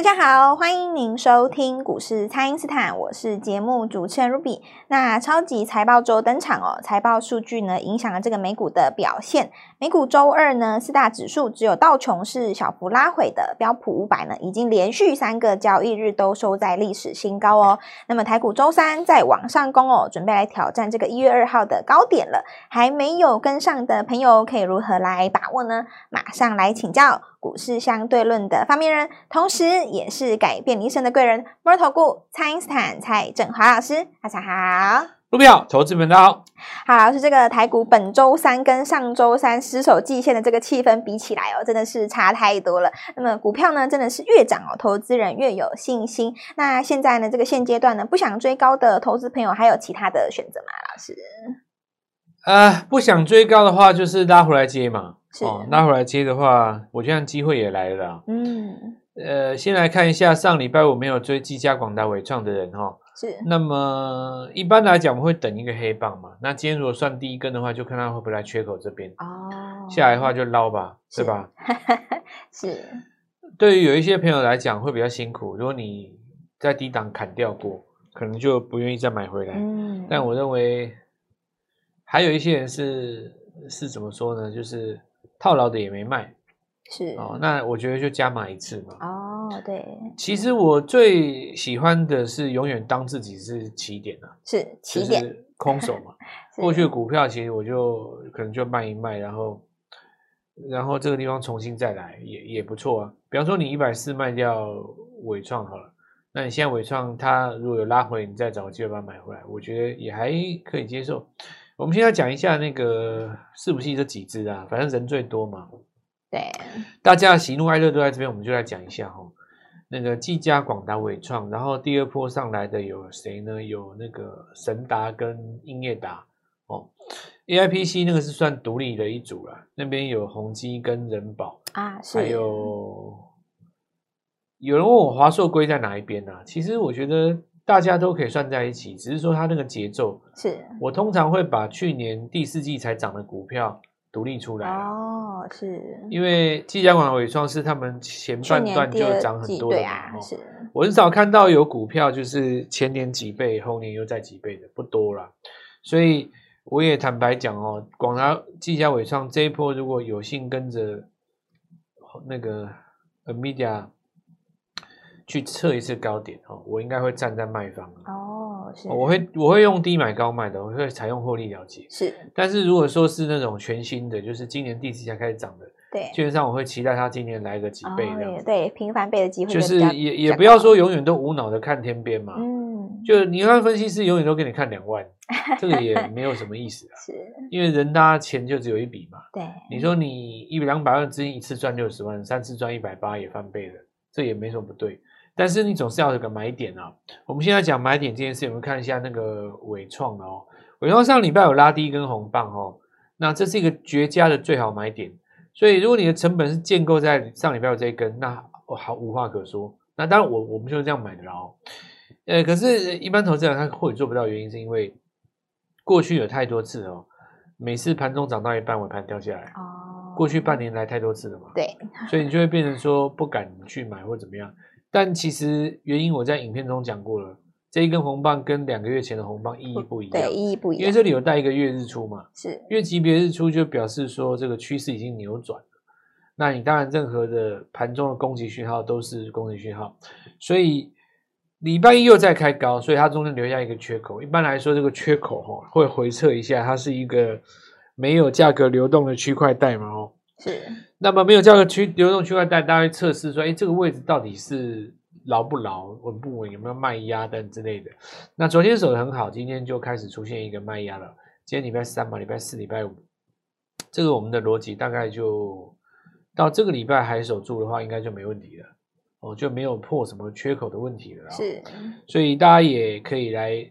大家好，欢迎您收听股市蔡因斯坦，我是节目主持人 Ruby。那超级财报周登场哦，财报数据呢影响了这个美股的表现。美股周二呢，四大指数只有道琼是小幅拉回的，标普五百呢已经连续三个交易日都收在历史新高哦。那么台股周三再往上攻哦，准备来挑战这个一月二号的高点了。还没有跟上的朋友，可以如何来把握呢？马上来请教。股市相对论的发明人，同时也是改变一生的贵人——摩尔投顾蔡因斯坦蔡振华老师，大家好。股票投资频道。好，老师，这个台股本周三跟上周三失守季线的这个气氛比起来哦，真的是差太多了。那么股票呢，真的是越涨哦，投资人越有信心。那现在呢，这个现阶段呢，不想追高的投资朋友，还有其他的选择吗？老师？呃，不想追高的话，就是拉回来接嘛。是哦，拉回来接的话，我觉得机会也来了。嗯，呃，先来看一下上礼拜五没有追技嘉、广达、伟创的人哈、哦。是。那么一般来讲，我们会等一个黑棒嘛。那今天如果算第一根的话，就看他会不会来缺口这边。哦。下来的话就捞吧，是吧？是。对于有一些朋友来讲会比较辛苦，如果你在低档砍掉过，可能就不愿意再买回来。嗯。但我认为还有一些人是是怎么说呢？就是。套牢的也没卖，是哦，那我觉得就加码一次嘛。哦，对。其实我最喜欢的是永远当自己是起点啊，是起点，就是空手嘛。过去的股票其实我就可能就卖一卖，然后然后这个地方重新再来也也不错啊。比方说你一百四卖掉伟创好了，那你现在伟创它如果有拉回，你再找个机会把它买回来，我觉得也还可以接受。我们现在讲一下那个是不是这几只啊，反正人最多嘛。对，大家喜怒哀乐都在这边，我们就来讲一下哈。那个技嘉、广达、伟创，然后第二波上来的有谁呢？有那个神达跟英业达哦。AIPC 那个是算独立的一组了，那边有宏基跟人保啊，是。还有有人问我华硕归在哪一边呢、啊？其实我觉得。大家都可以算在一起，只是说它那个节奏是。我通常会把去年第四季才涨的股票独立出来哦，是。因为技嘉、广达、伟创是他们前半段就涨很多的嘛，啊、是。我很少看到有股票就是前年几倍，后年又再几倍的，不多啦。所以我也坦白讲哦，广达、技嘉、伟创这一波如果有幸跟着那个 NVIDIA。去测一次高点哦，我应该会站在卖方哦，是，我会我会用低买高卖的，我会采用获利了结是。但是如果说是那种全新的，就是今年第四季才开始涨的，对，基本上我会期待它今年来个几倍的、哦，对，频繁倍的机会就，就是也也不要说永远都无脑的看天边嘛，嗯，就你看分析师永远都给你看两万，这个也没有什么意思啊，是，因为人大家钱就只有一笔嘛，对，你说你一两百万资金一次赚六十万，三次赚一百八也翻倍了，这也没什么不对。但是你总是要有个买点啊！我们现在讲买点这件事，我们看一下那个纬创哦。纬创上礼拜有拉低一根红棒哦，那这是一个绝佳的最好买点。所以如果你的成本是建构在上礼拜有这一根，那我好无话可说。那当然我我们就是这样买的哦。呃，可是一般投资人他或许做不到，原因是因为过去有太多次哦，每次盘中涨到一半尾盘掉下来哦。过去半年来太多次了嘛，对，所以你就会变成说不敢去买或怎么样。但其实原因我在影片中讲过了，这一根红棒跟两个月前的红棒意义不一样，对，意义不一样，因为这里有带一个月日出嘛，是月级别日出就表示说这个趋势已经扭转了。那你当然任何的盘中的攻击讯号都是攻击讯号，所以礼拜一又再开高，所以它中间留下一个缺口。一般来说，这个缺口哈会回测一下，它是一个没有价格流动的区块带嘛，哦。是，那么没有价格区流动区块带，大家会测试说，哎，这个位置到底是牢不牢、稳不稳，有没有卖压等之类的。那昨天守的很好，今天就开始出现一个卖压了。今天礼拜三嘛，礼拜四、礼拜五，这个我们的逻辑大概就到这个礼拜还守住的话，应该就没问题了。哦，就没有破什么缺口的问题了。是，所以大家也可以来，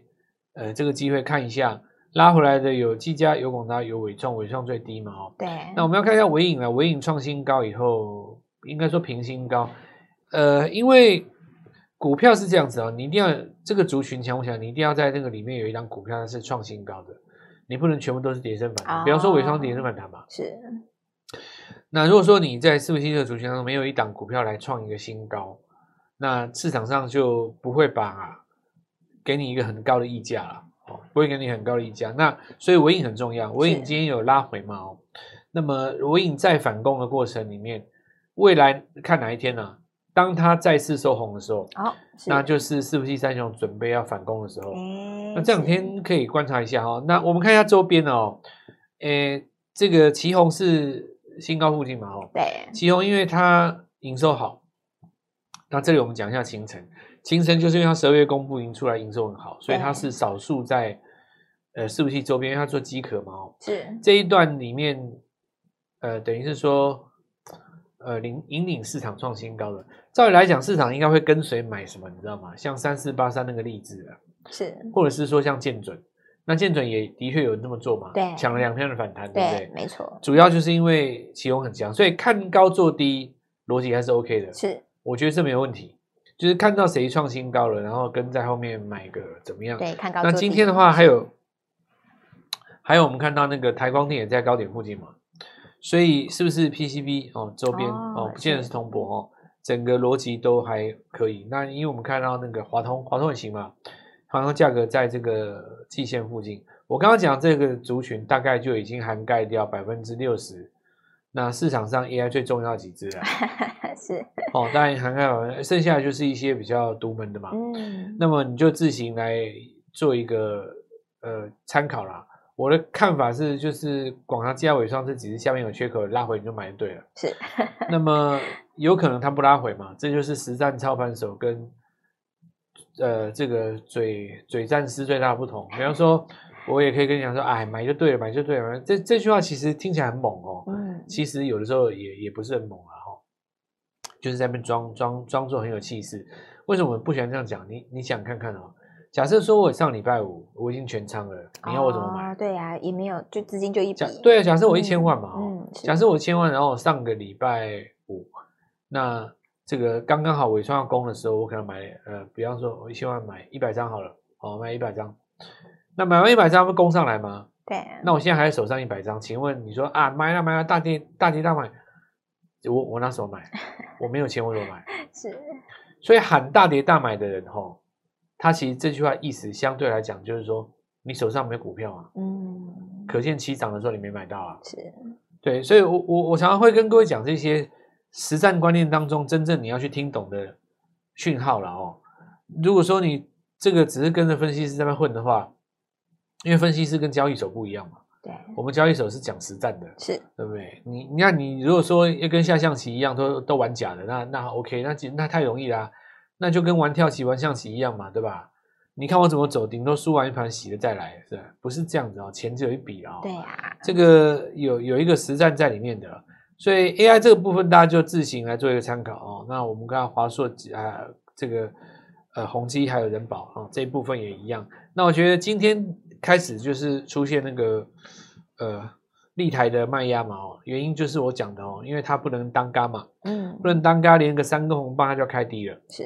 呃，这个机会看一下。拉回来的有技嘉、有广达、有伟创，伟创最低嘛，哦，对。那我们要看一下伟影了，伟影创新高以后，应该说平新高，呃，因为股票是这样子哦，你一定要这个族群强，我想你一定要在那个里面有一张股票它是创新高的，你不能全部都是跌升反弹。哦、比方说伟创跌升反弹嘛，是。那如果说你在伺服器这个族群当中没有一档股票来创一个新高，那市场上就不会把给你一个很高的溢价了，哦，不会给你很高的溢价。那所以尾影很重要，尾影今天有拉回嘛？哦，那么尾影在反攻的过程里面，未来看哪一天呢、啊？当它再次收红的时候，哦，那就是四不器三雄准备要反攻的时候。那这两天可以观察一下哈、哦。那我们看一下周边哦，诶，这个旗红是新高附近嘛？哦，对，旗红因为它营收好。那这里我们讲一下勤诚，勤诚就是因为它十二月公布营出来营收很好，所以它是少数在呃伺服器周边，因为它做机壳嘛。哦，是这一段里面，呃，等于是说。呃，领引领市场创新高的，照理来讲，市场应该会跟随买什么，你知道吗？像三四八三那个例子啊，是，或者是说像建准，那建准也的确有人这么做嘛，对，抢了两天的反弹，对不对？没错，主要就是因为奇鋐很强，所以看高做低逻辑还是 OK 的，是，我觉得这没有问题，就是看到谁创新高了，然后跟在后面买个怎么样？对，看高。那今天的话还有，还有我们看到那个台光电也在高点附近嘛。所以是不是 PCB 哦周边哦，哦不见得是通博哦，整个逻辑都还可以。那因为我们看到那个华通，华通也行嘛，华通价格在这个季线附近。我刚刚讲这个族群大概就已经涵盖掉百分之六十。那市场上 AI 最重要的几只啊，是哦，当然涵盖完，剩下的就是一些比较独门的嘛。嗯，那么你就自行来做一个呃参考啦。我的看法是，就是广达、技嘉、纬创这几只下面有缺口拉回，你就买就对了。是，那么有可能它不拉回嘛？这就是实战操盘手跟呃这个嘴嘴战师最大的不同。比方说，我也可以跟你讲说，哎，买就对了，买就对了。这这句话其实听起来很猛哦，嗯，其实有的时候也也不是很猛啊，哈，就是在那边装装装作很有气势。为什么我们不喜欢这样讲？你你想看看哦。假设说我上礼拜五我已经全仓了，你要我怎么买？哦、对呀、啊，也没有，就资金就一笔。对啊，假设我一千万嘛，嗯，嗯假设我一千万，然后上个礼拜五，那这个刚刚好尾创要攻的时候，我可能买呃，比方说我一千万买一百张好了，好买一百张，那买完一百张会攻上来吗？对。那我现在还在手上一百张，请问你说啊，买了买了，大跌大跌大买，我我拿什么买？我没有钱，我怎么买？是。所以喊大跌大买的人吼。他其实这句话意思相对来讲就是说，你手上没股票啊，嗯，可见其涨的时候你没买到啊，是，对，所以我我我常常会跟各位讲这些实战观念当中真正你要去听懂的讯号了哦。如果说你这个只是跟着分析师在那混的话，因为分析师跟交易手不一样嘛，对，我们交易手是讲实战的，是，对不对？你你看你如果说要跟下象棋一样都都玩假的，那那 OK，那那太容易啦。那就跟玩跳棋、玩象棋一样嘛，对吧？你看我怎么走，顶多输完一盘洗了再来，是吧？不是这样子哦，钱只有一笔啊。对呀，这个有有一个实战在里面的，所以 AI 这个部分大家就自行来做一个参考哦。那我们看华硕啊，这个呃宏基还有人保啊这一部分也一样。那我觉得今天开始就是出现那个呃。立台的卖压嘛，哦，原因就是我讲的哦，因为它不能当嘎嘛，嗯，不能当嘎，连个三个红棒它就要开低了，是，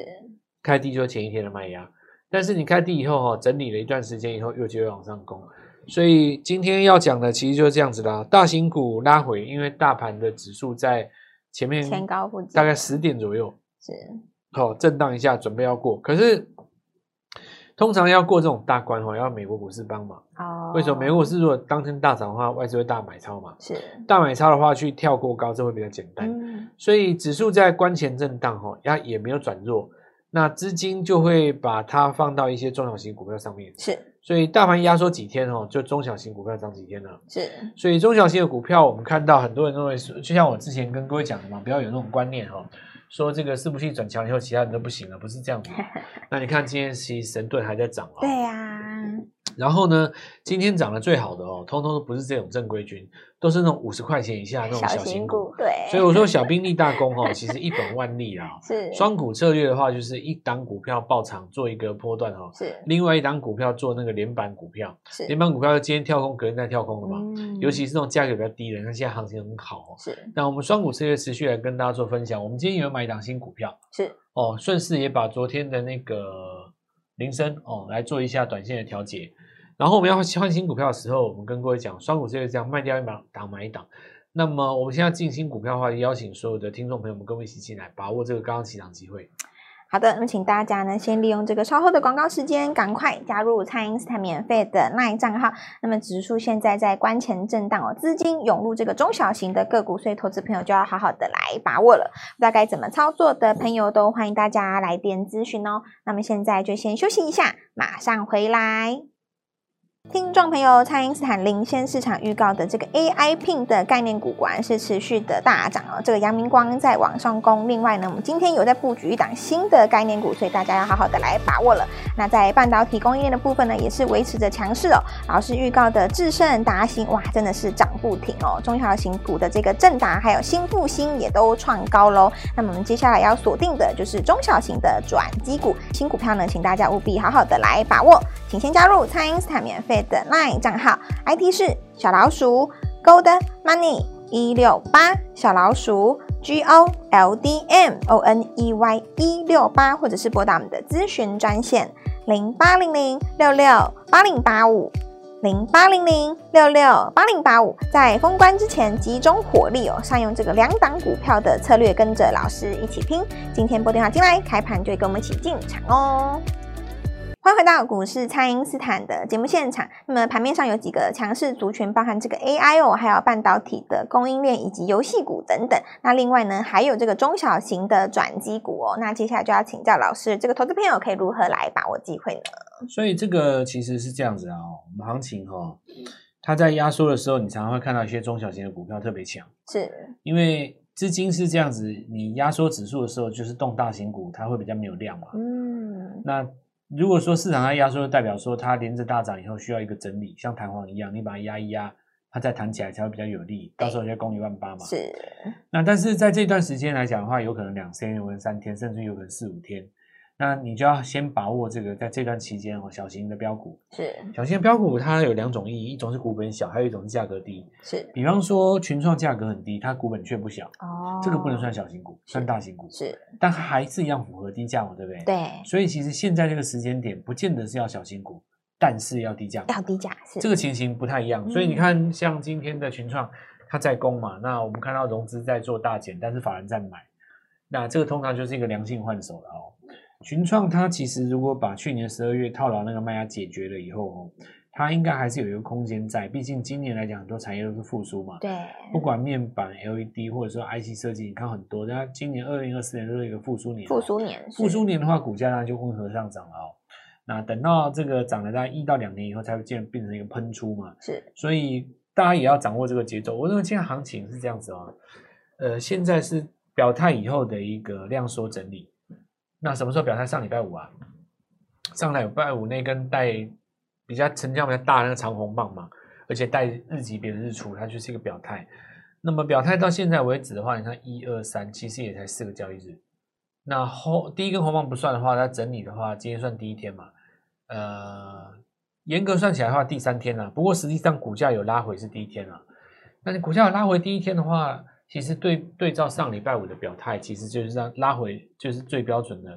开低就是前一天的卖压，但是你开低以后哈，整理了一段时间以后，又就会往上攻，所以今天要讲的其实就是这样子啦，大型股拉回，因为大盘的指数在前面前高附近，大概十点左右，是，好，震荡一下，准备要过，可是。通常要过这种大关哈，要美国股市帮忙。哦，为什么美国股市如果当天大涨的话，外资会大买超嘛？是大买超的话，去跳过高，这会比较简单。嗯，所以指数在关前震荡哈，它也没有转弱，那资金就会把它放到一些中小型股票上面。是，所以大盘压缩几天哦，就中小型股票涨几天了。是，所以中小型的股票，我们看到很多人认为是，就像我之前跟各位讲的嘛，不要有那种观念哈。说这个伺服器转强以后，其他人都不行了，不是这样子。那你看今天其实神盾还在涨哦。对呀。然后呢，今天涨得最好的哦，通通都不是这种正规军，都是那种五十块钱以下那种小型股。对。所以我说小兵立大功哈，其实一本万利啊。是。双股策略的话，就是一档股票抱长做一个波段哈。是。另外一档股票做那个连板股票。是。连板股票今天跳空，隔天再跳空的嘛。嗯。尤其是那种价格比较低的，那现在行情很好哦。是。那我们双股策略持续来跟大家做分享。我们今天有买一档新股票。是。哦，顺势也把昨天的那个铃声哦来做一下短线的调节。然后我们要换新股票的时候，我们跟各位讲，双股就是这样卖掉一档买一档。那么我们现在进新股票的话，邀请所有的听众朋友们跟我们一起进来，把握这个刚刚起涨机会。好的，那么请大家呢，先利用这个稍后的广告时间，赶快加入蔡英斯坦免费的 LINE 账号。那么指数现在在关前震荡哦，资金涌入这个中小型的个股，所以投资朋友就要好好的来把握了。不知道该怎么操作的朋友，都欢迎大家来电咨询哦。那么现在就先休息一下，马上回来。听众朋友，蔡因斯坦领先市场预告的这个 AI Pin 的概念股，果然是持续的大涨哦。这个阳明光在往上攻，另外呢，我们今天有在布局一档新的概念股，所以大家要好好的来把握了。那在半导体供应链的部分呢，也是维持着强势哦。老师预告的智胜、达欣，哇，真的是涨不停哦。中小型股的这个正达还有新复兴也都创高喽。那么我们接下来要锁定的就是中小型的转机股，新股票呢，请大家务必好好的来把握。请先加入蔡因斯坦免费的 LINE 账号，ID 是小老鼠 Gold Money 一六八，小老鼠 G O L D M O N E Y 一六八，或者是拨打我们的咨询专线零八零零六六八零八五零八零零六六八零八五，在封关之前集中火力哦，善用这个两档股票的策略，跟着老师一起拼。今天拨电话进来，开盘就会跟我们一起进场哦。欢迎回到股市，蔡因斯坦的节目现场。那么盘面上有几个强势族群，包含这个 AI 哦，还有半导体的供应链以及游戏股等等。那另外呢，还有这个中小型的转机股哦。那接下来就要请教老师，这个投资朋友可以如何来把握机会呢？所以这个其实是这样子啊，我们行情哈、哦，它在压缩的时候，你常常会看到一些中小型的股票特别强，是因为资金是这样子，你压缩指数的时候，就是动大型股，它会比较没有量嘛。嗯，那。如果说市场它压缩，代表说它连着大涨以后需要一个整理，像弹簧一样，你把它压一压，它再弹起来才会比较有力，到时候就攻一万八嘛。是。那但是在这段时间来讲的话，有可能两天，有可能三天，甚至有可能四五天。那你就要先把握这个，在这段期间哦，小型的标股是小型的标股，它有两种意义，一种是股本小，还有一种是价格低。是，比方说群创价格很低，它股本却不小哦，这个不能算小型股，算大型股是，但还是一样符合低价嘛，对不对？对。所以其实现在这个时间点，不见得是要小型股，但是要低价，要低价是这个情形不太一样。所以你看，像今天的群创，它在攻嘛，那我们看到融资在做大减，但是法人在买，那这个通常就是一个良性换手了哦。群创它其实如果把去年十二月套牢那个卖压解决了以后哦，它应该还是有一个空间在。毕竟今年来讲，很多产业都是复苏嘛。对。不管面板、LED 或者说 IC 设计，你看很多，它今年二零二四年都是一个复苏年。复苏年。复苏年的话，股价呢就温和上涨了哦。那等到这个涨了大概一到两年以后，才会变变成一个喷出嘛。是。所以大家也要掌握这个节奏。我认为现在行情是这样子哦。呃，现在是表态以后的一个量缩整理。那什么时候表态？上礼拜五啊，上礼拜五那根带比较成交比较大的那个长红棒嘛，而且带日级别的日出，它就是一个表态。那么表态到现在为止的话，你看一二三，其实也才四个交易日。那后第一根红棒不算的话，它整理的话，今天算第一天嘛。呃，严格算起来的话，第三天了啊。不过实际上股价有拉回是第一天了啊。那你股价有拉回第一天的话，其实对对照上礼拜五的表态，其实就是让拉回，就是最标准的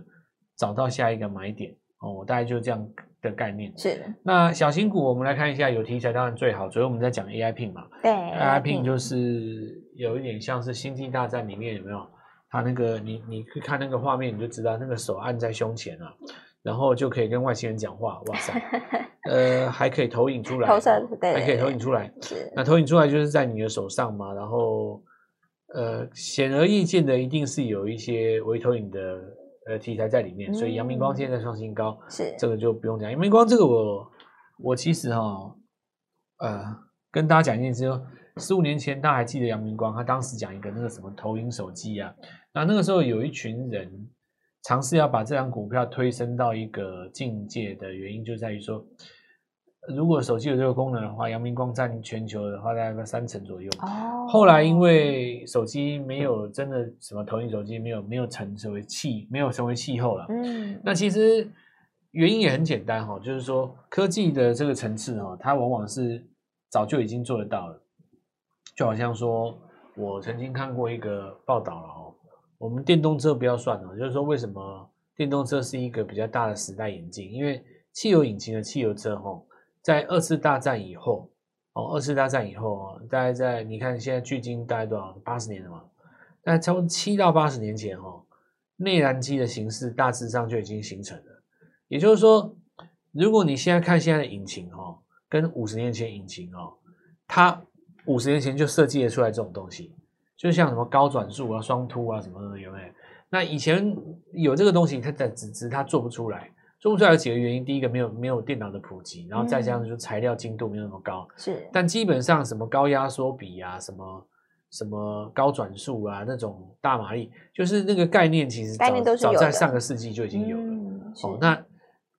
找到下一个买点哦。我大概就这样的概念。是。那小型股，我们来看一下，有题材当然最好。所以我们在讲 AI Pin 嘛。对。AI Pin 就是有一点像是星际大战里面有没有？它那个你你去看那个画面，你就知道那个手按在胸前啊，然后就可以跟外星人讲话。哇塞！呃，还可以投影出来。投射对。还可以投影出来。是。那投影出来就是在你的手上嘛，然后。呃，显而易见的，一定是有一些微投影的呃题材在里面，嗯、所以阳明光现在创新高，是这个就不用讲。阳明光这个我我其实哈、哦，呃，跟大家讲一件事，就十五年前大家还记得阳明光，他当时讲一个那个什么投影手机啊，那那个时候有一群人尝试要把这张股票推升到一个境界的原因，就在于说。如果手机有这个功能的话，阳明光占全球的话大概三成左右。哦。后来因为手机没有真的什么投影手机没有没有成成为气没有成为气候了。嗯。那其实原因也很简单哈，就是说科技的这个层次哈，它往往是早就已经做得到了。就好像说我曾经看过一个报道了哦，我们电动车不要算了，就是说为什么电动车是一个比较大的时代演进？因为汽油引擎的汽油车哈。在二次大战以后，哦，二次大战以后，大概在你看现在距今大概多少？八十年了嘛？那差不多七到八十年前，哦，内燃机的形式大致上就已经形成了。也就是说，如果你现在看现在的引擎哦，跟五十年前引擎哦，它五十年前就设计了出来这种东西，就像什么高转速啊、双凸啊什么的，有没有？那以前有这个东西，它在只只它做不出来，做不出来有几个原因。第一个没有没有电脑的普及，然后再加上就是材料精度没有那么高。是、嗯，但基本上什么高压缩比啊，什么什么高转速啊，那种大马力，就是那个概念，其实早早在上个世纪就已经有了。嗯、哦，那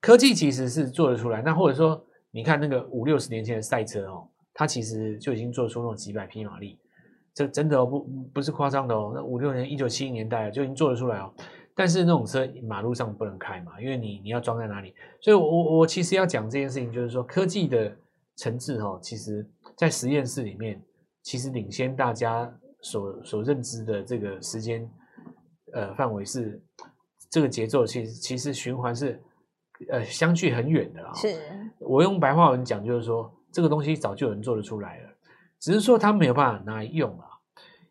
科技其实是做得出来。那或者说，你看那个五六十年前的赛车哦，它其实就已经做出那种几百匹马力。这真的、哦、不不是夸张的哦，那五六年一九七零年代就已经做得出来哦。但是那种车马路上不能开嘛，因为你你要装在哪里？所以我，我我其实要讲这件事情，就是说科技的层次哈、哦，其实在实验室里面，其实领先大家所所认知的这个时间呃范围是这个节奏，其实其实循环是呃相距很远的啊。是我用白话文讲，就是说这个东西早就有人做得出来了，只是说他没有办法拿来用了。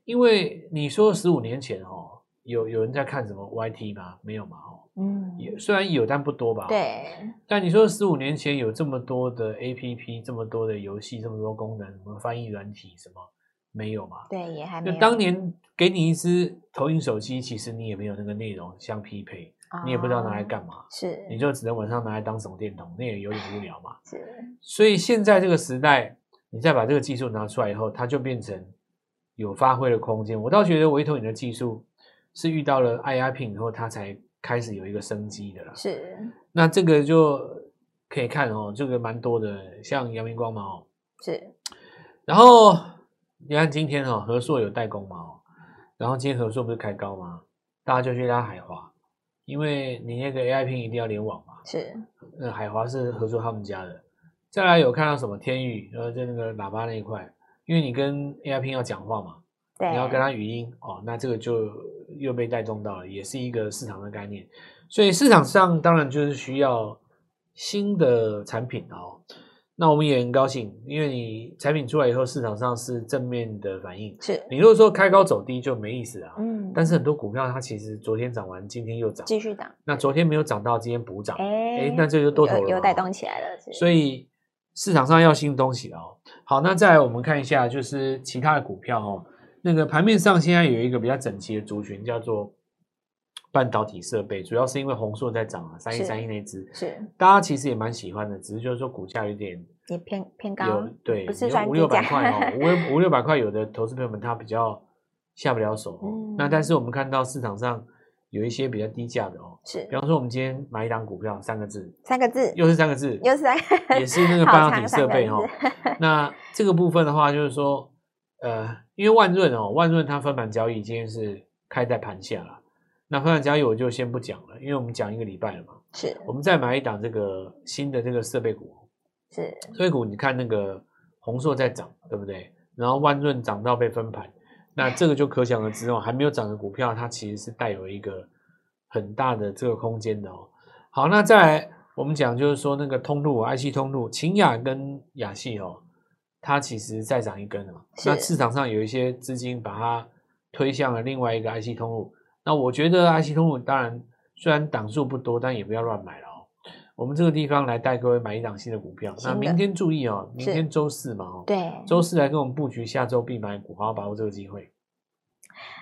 因为你说十五年前哦，有有人在看什么 YT 吗？没有嘛，哦，嗯，也虽然有，但不多吧。对。但你说十五年前有这么多的 APP，这么多的游戏，这么多功能，什么翻译软体，什么没有嘛？对，也还没有。就当年给你一支投影手机，其实你也没有那个内容相匹配，哦，你也不知道拿来干嘛，是，你就只能晚上拿来当手电筒，那也有点无聊嘛。是。所以现在这个时代，你再把这个技术拿出来以后，它就变成。有发挥的空间，我倒觉得微投影的技术是遇到了 IR Pin 以后，它才开始有一个生机的啦。是，那这个就可以看哦，这个蛮多的，像阳明光嘛哦。是，然后你看今天哦，和硕有代工嘛哦，然后今天和硕不是开高吗？大家就去拉海华，因为你那个 AI Pin 一定要联网嘛。是，那海华是和硕他们家的。再来有看到什么天宇，然后在那个喇叭那一块。因为你跟 AI Pin 要讲话嘛，对，你要跟他语音哦，那这个就又被带动到了，也是一个市场的概念。所以市场上当然就是需要新的产品哦。那我们也很高兴，因为你产品出来以后，市场上是正面的反应。是你如果说开高走低就没意思啊。嗯。但是很多股票它其实昨天涨完，今天又涨，继续涨。那昨天没有涨到，今天补涨，哎，那这就多头了，又带动起来了。所以市场上要新东西哦。好，那再来我们看一下，就是其他的股票哦。那个盘面上现在有一个比较整齐的族群，叫做半导体设备，主要是因为红硕在涨啊，三一三一那支是大家其实也蛮喜欢的，只是就是说股价有点也偏偏高，对，不是五六百块哦，五五六百块，有的投资朋友们他比较下不了手哦。嗯、那但是我们看到市场上。有一些比较低价的哦，是，比方说我们今天买一档股票，三个字，三个字，又是三个字，又是三个，也是那个半导体设备哈。那这个部分的话，就是说，呃，因为万润哦，万润它分盘交易今天是开在盘下了，那分盘交易我就先不讲了，因为我们讲一个礼拜了嘛，是，我们再买一档这个新的这个设备股，是，设备股你看那个宏硕在涨，对不对？然后万润涨到被分盘。那这个就可想而知哦，还没有涨的股票，它其实是带有一个很大的这个空间的哦。好，那再来我们讲就是说那个通路 IC 通路，秦雅跟亚细哦，它其实再涨一根了嘛。那市场上有一些资金把它推向了另外一个 IC 通路。那我觉得 IC 通路当然虽然档数不多，但也不要乱买了哦。我们这个地方来带各位买一档新的股票。那明天注意哦，明天周四嘛哦，对，周四来跟我们布局下周必买股，好好把握这个机会。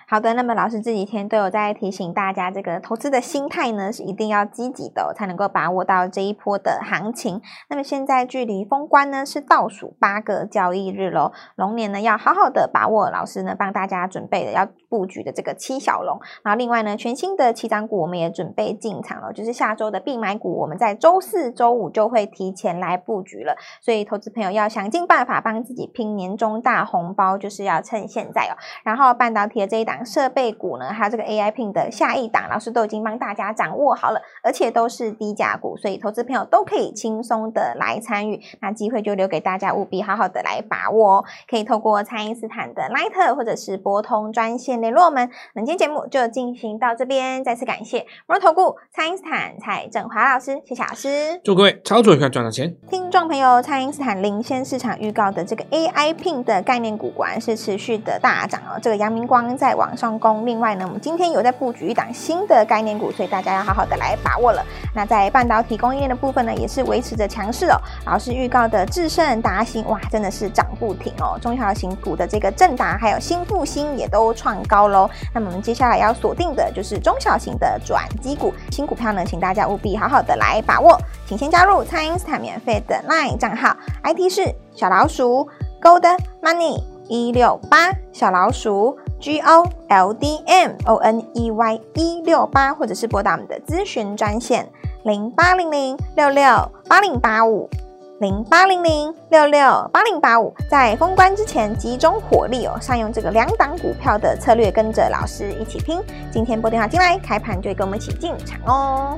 好的，那么老师这几天都有在提醒大家，这个投资的心态呢是一定要积极的，才能够把握到这一波的行情。那么现在距离封关呢是倒数八个交易日喽，龙年呢要好好的把握。老师呢帮大家准备的要布局的这个七小龙，然后另外呢全新的七涨股我们也准备进场了，就是下周的必买股，我们在周四周五就会提前来布局了。所以投资朋友要想尽办法帮自己拼年终大红包，就是要趁现在哦。然后半导体的这一档。设备股呢，还有这个 AI Pin 的下一档，老师都已经帮大家掌握好了，而且都是低价股，所以投资朋友都可以轻松的来参与。那机会就留给大家，务必好好的来把握哦。可以透过蔡因斯坦的 Line 或者是拨通专线联络我们。那今天节目就进行到这边，再次感谢摩尔投顾蔡因斯坦蔡振华老师，谢谢老师。祝各位操作愉快，赚到钱。听众朋友，蔡因斯坦领先市场预告的这个 AI Pin 的概念股，果然是持续的大涨哦。这个阳明光在网往上攻。另外呢，我们今天有在布局一档新的概念股，所以大家要好好的来把握了。那在半导体供应链的部分呢，也是维持着强势哦。老师预告的智胜、达欣，哇，真的是涨不停哦。中小型股的这个正达还有新复兴也都创高喽。那么我们接下来要锁定的就是中小型的转机股，新股票呢，请大家务必好好的来把握。请先加入蔡因斯坦免费的 LINE 账号，ID 是小老鼠 Gold Money 一六八，小老鼠 G O L D M O N E Y 一六八，或者是拨打我们的咨询专线零八零零六六八零八五零八零零六六八零八五，在封关之前集中火力哦，善用这个两档股票的策略，跟着老师一起拼。今天拨电话进来，开盘就会跟我们一起进场哦。